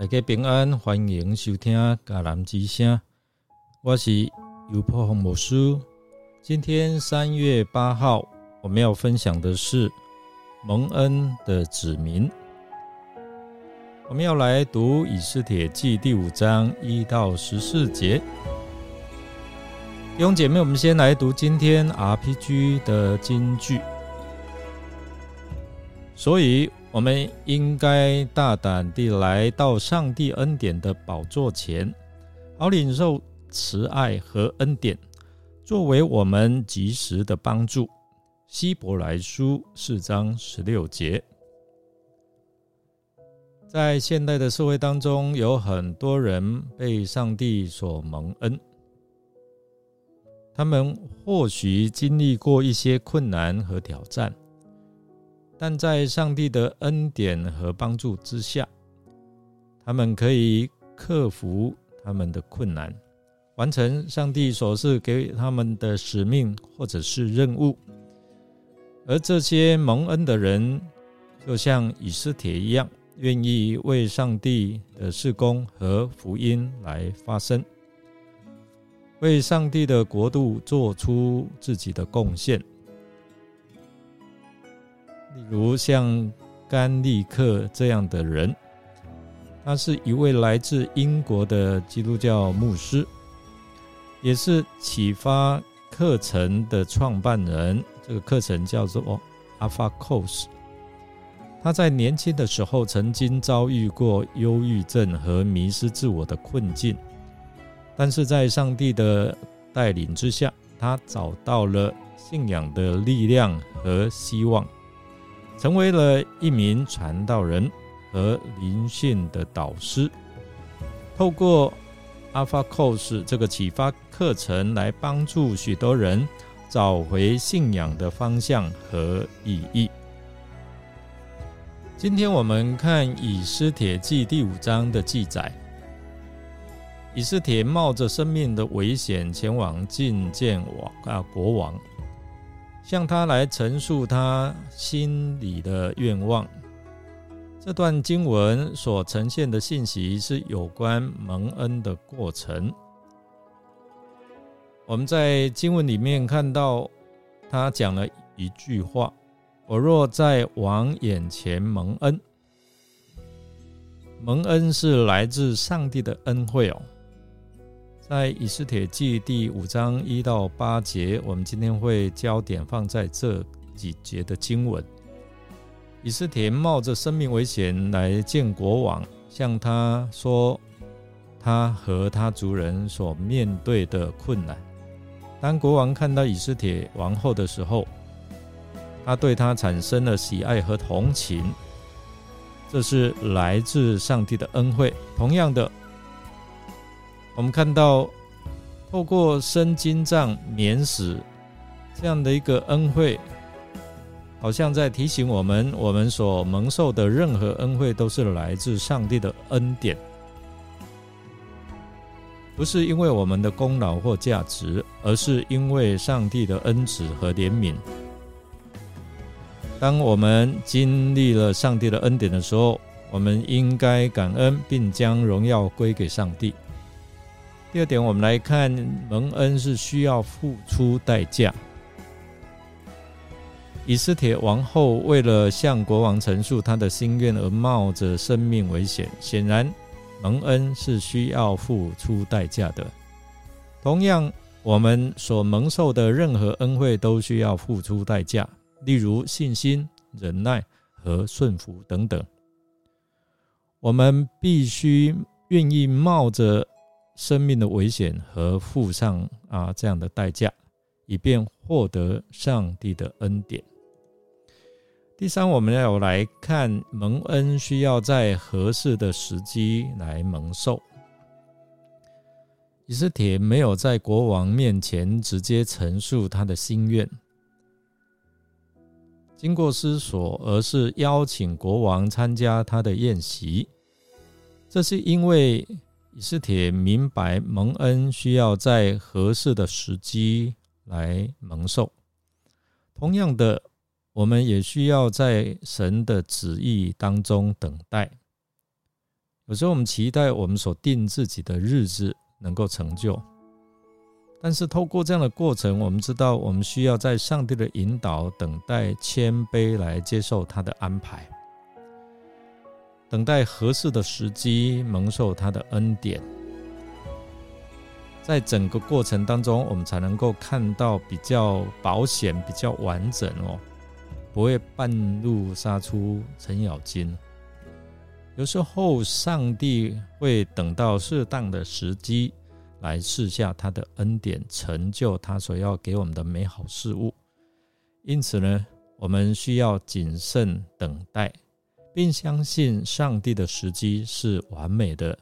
大家平安，欢迎收听迦南之声。我是尤破红牧师。今天三月八号，我们要分享的是蒙恩的子民。我们要来读以斯帖记第五章一到十四节。弟兄姐妹，我们先来读今天 RPG 的金句。所以。我们应该大胆地来到上帝恩典的宝座前，好领受慈爱和恩典，作为我们及时的帮助。希伯来书四章十六节，在现代的社会当中，有很多人被上帝所蒙恩，他们或许经历过一些困难和挑战。但在上帝的恩典和帮助之下，他们可以克服他们的困难，完成上帝所赐给他们的使命或者是任务。而这些蒙恩的人，就像以斯帖一样，愿意为上帝的事工和福音来发声，为上帝的国度做出自己的贡献。例如像甘利克这样的人，他是一位来自英国的基督教牧师，也是启发课程的创办人。这个课程叫做 Alpha Course。他在年轻的时候曾经遭遇过忧郁症和迷失自我的困境，但是在上帝的带领之下，他找到了信仰的力量和希望。成为了一名传道人和灵性的导师，透过 Alpha Course 这个启发课程来帮助许多人找回信仰的方向和意义。今天我们看以斯帖记第五章的记载，以斯帖冒着生命的危险前往觐见王啊国王。向他来陈述他心里的愿望。这段经文所呈现的信息是有关蒙恩的过程。我们在经文里面看到，他讲了一句话：“我若在王眼前蒙恩，蒙恩是来自上帝的恩惠哦。”在以斯帖记第五章一到八节，我们今天会焦点放在这几节的经文。以斯帖冒着生命危险来见国王，向他说他和他族人所面对的困难。当国王看到以斯帖王后的时候，他对他产生了喜爱和同情，这是来自上帝的恩惠。同样的。我们看到，透过生金杖免死这样的一个恩惠，好像在提醒我们，我们所蒙受的任何恩惠都是来自上帝的恩典，不是因为我们的功劳或价值，而是因为上帝的恩慈和怜悯。当我们经历了上帝的恩典的时候，我们应该感恩，并将荣耀归给上帝。第二点，我们来看蒙恩是需要付出代价。以斯帖王后为了向国王陈述她的心愿而冒着生命危险，显然蒙恩是需要付出代价的。同样，我们所蒙受的任何恩惠都需要付出代价，例如信心、忍耐和顺服等等。我们必须愿意冒着。生命的危险和付上啊这样的代价，以便获得上帝的恩典。第三，我们要来看蒙恩需要在合适的时机来蒙受。以斯帖没有在国王面前直接陈述他的心愿，经过思索，而是邀请国王参加他的宴席。这是因为。以斯帖明白蒙恩需要在合适的时机来蒙受，同样的，我们也需要在神的旨意当中等待。有时候我们期待我们所定自己的日子能够成就，但是透过这样的过程，我们知道我们需要在上帝的引导、等待、谦卑来接受他的安排，等待合适的时机，蒙受他的恩典。在整个过程当中，我们才能够看到比较保险、比较完整哦，不会半路杀出程咬金。有时候，上帝会等到适当的时机来试下他的恩典，成就他所要给我们的美好事物。因此呢，我们需要谨慎等待，并相信上帝的时机是完美的，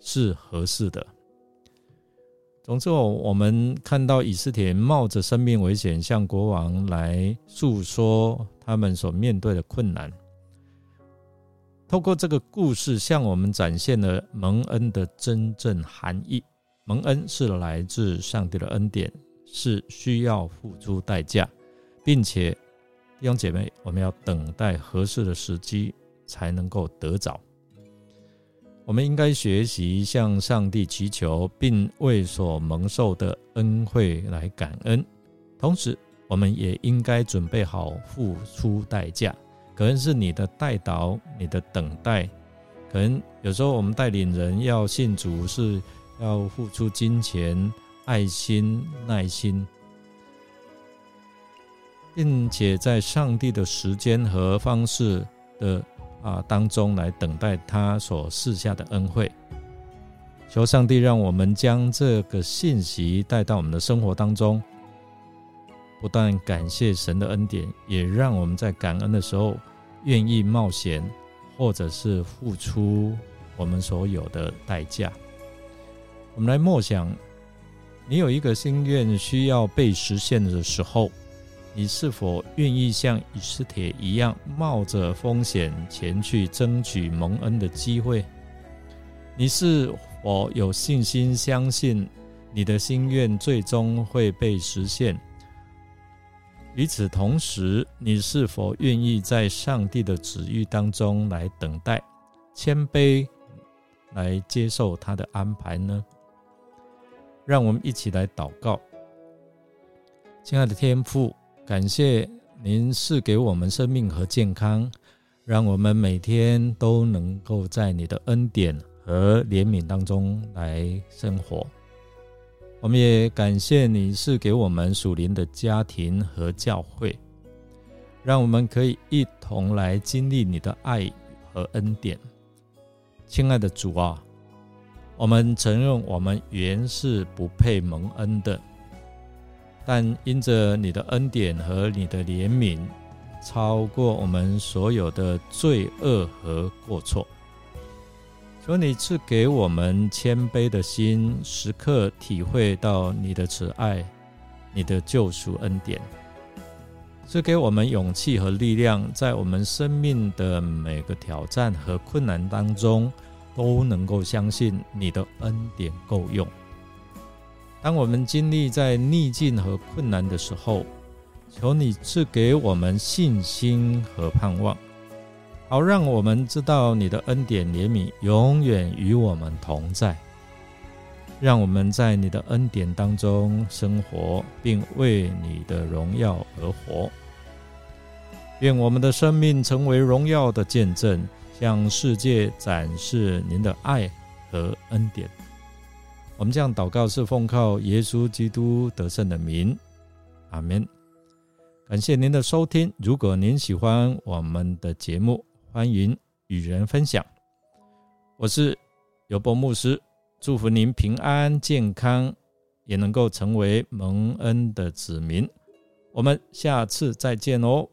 是合适的。总之，我们看到以斯帖冒着生命危险向国王来诉说他们所面对的困难。透过这个故事，向我们展现了蒙恩的真正含义。蒙恩是来自上帝的恩典，是需要付出代价，并且弟兄姐妹，我们要等待合适的时机才能够得着。我们应该学习向上帝祈求，并为所蒙受的恩惠来感恩。同时，我们也应该准备好付出代价，可能是你的代祷、你的等待。可能有时候我们带领人要信主，是要付出金钱、爱心、耐心，并且在上帝的时间和方式的。啊，当中来等待他所赐下的恩惠，求上帝让我们将这个信息带到我们的生活当中，不但感谢神的恩典，也让我们在感恩的时候愿意冒险，或者是付出我们所有的代价。我们来默想，你有一个心愿需要被实现的时候。你是否愿意像以斯帖一样，冒着风险前去争取蒙恩的机会？你是否有信心相信你的心愿最终会被实现？与此同时，你是否愿意在上帝的旨意当中来等待、谦卑，来接受他的安排呢？让我们一起来祷告，亲爱的天父。感谢您赐给我们生命和健康，让我们每天都能够在你的恩典和怜悯当中来生活。我们也感谢你赐给我们属灵的家庭和教会，让我们可以一同来经历你的爱和恩典。亲爱的主啊，我们承认我们原是不配蒙恩的。但因着你的恩典和你的怜悯，超过我们所有的罪恶和过错，求你赐给我们谦卑的心，时刻体会到你的慈爱、你的救赎恩典，赐给我们勇气和力量，在我们生命的每个挑战和困难当中，都能够相信你的恩典够用。当我们经历在逆境和困难的时候，求你赐给我们信心和盼望，好让我们知道你的恩典怜悯永远与我们同在，让我们在你的恩典当中生活，并为你的荣耀而活。愿我们的生命成为荣耀的见证，向世界展示您的爱和恩典。我们这样祷告是奉靠耶稣基督得胜的名，阿门。感谢您的收听。如果您喜欢我们的节目，欢迎与人分享。我是尤伯牧师，祝福您平安健康，也能够成为蒙恩的子民。我们下次再见哦。